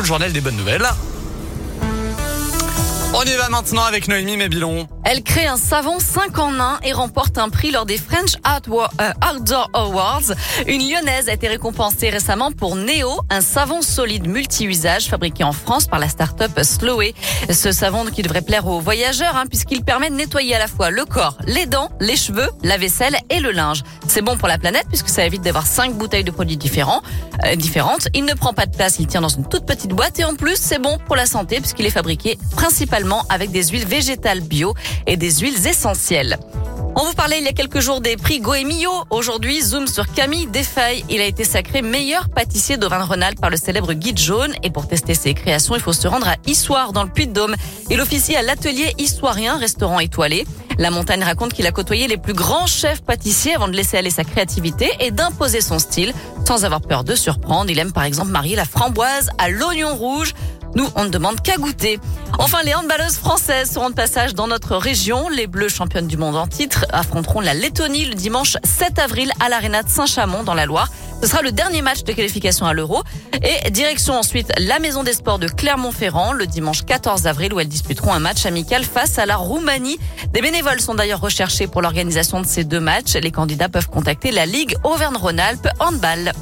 le journal des bonnes nouvelles. On y va maintenant avec Noémie Mébilon. Elle crée un savon 5 en 1 et remporte un prix lors des French euh, Outdoor Awards. Une lyonnaise a été récompensée récemment pour Neo, un savon solide multi-usage fabriqué en France par la start-up Slowé. Ce savon qui devrait plaire aux voyageurs hein, puisqu'il permet de nettoyer à la fois le corps, les dents, les cheveux, la vaisselle et le linge. C'est bon pour la planète puisque ça évite d'avoir 5 bouteilles de produits différents, euh, différentes. Il ne prend pas de place, il tient dans une toute petite boîte et en plus c'est bon pour la santé puisqu'il est fabriqué principalement avec des huiles végétales bio et des huiles essentielles. On vous parlait il y a quelques jours des prix Goemio. Aujourd'hui, zoom sur Camille Desfailles. Il a été sacré meilleur pâtissier d'Auvergne-Rhône-Alpes par le célèbre Guide Jaune. Et pour tester ses créations, il faut se rendre à Issoire, dans le Puy-de-Dôme. Il officie à l'atelier Issoirien, restaurant étoilé. La montagne raconte qu'il a côtoyé les plus grands chefs pâtissiers avant de laisser aller sa créativité et d'imposer son style sans avoir peur de surprendre. Il aime par exemple marier la framboise à l'oignon rouge. Nous, on ne demande qu'à goûter. Enfin, les handballeuses françaises seront de passage dans notre région. Les Bleus championnes du monde en titre affronteront la Lettonie le dimanche 7 avril à l'Arena de Saint-Chamond dans la Loire. Ce sera le dernier match de qualification à l'Euro. Et direction ensuite la Maison des Sports de Clermont-Ferrand le dimanche 14 avril où elles disputeront un match amical face à la Roumanie. Des bénévoles sont d'ailleurs recherchés pour l'organisation de ces deux matchs. Les candidats peuvent contacter la Ligue Auvergne-Rhône-Alpes Handball.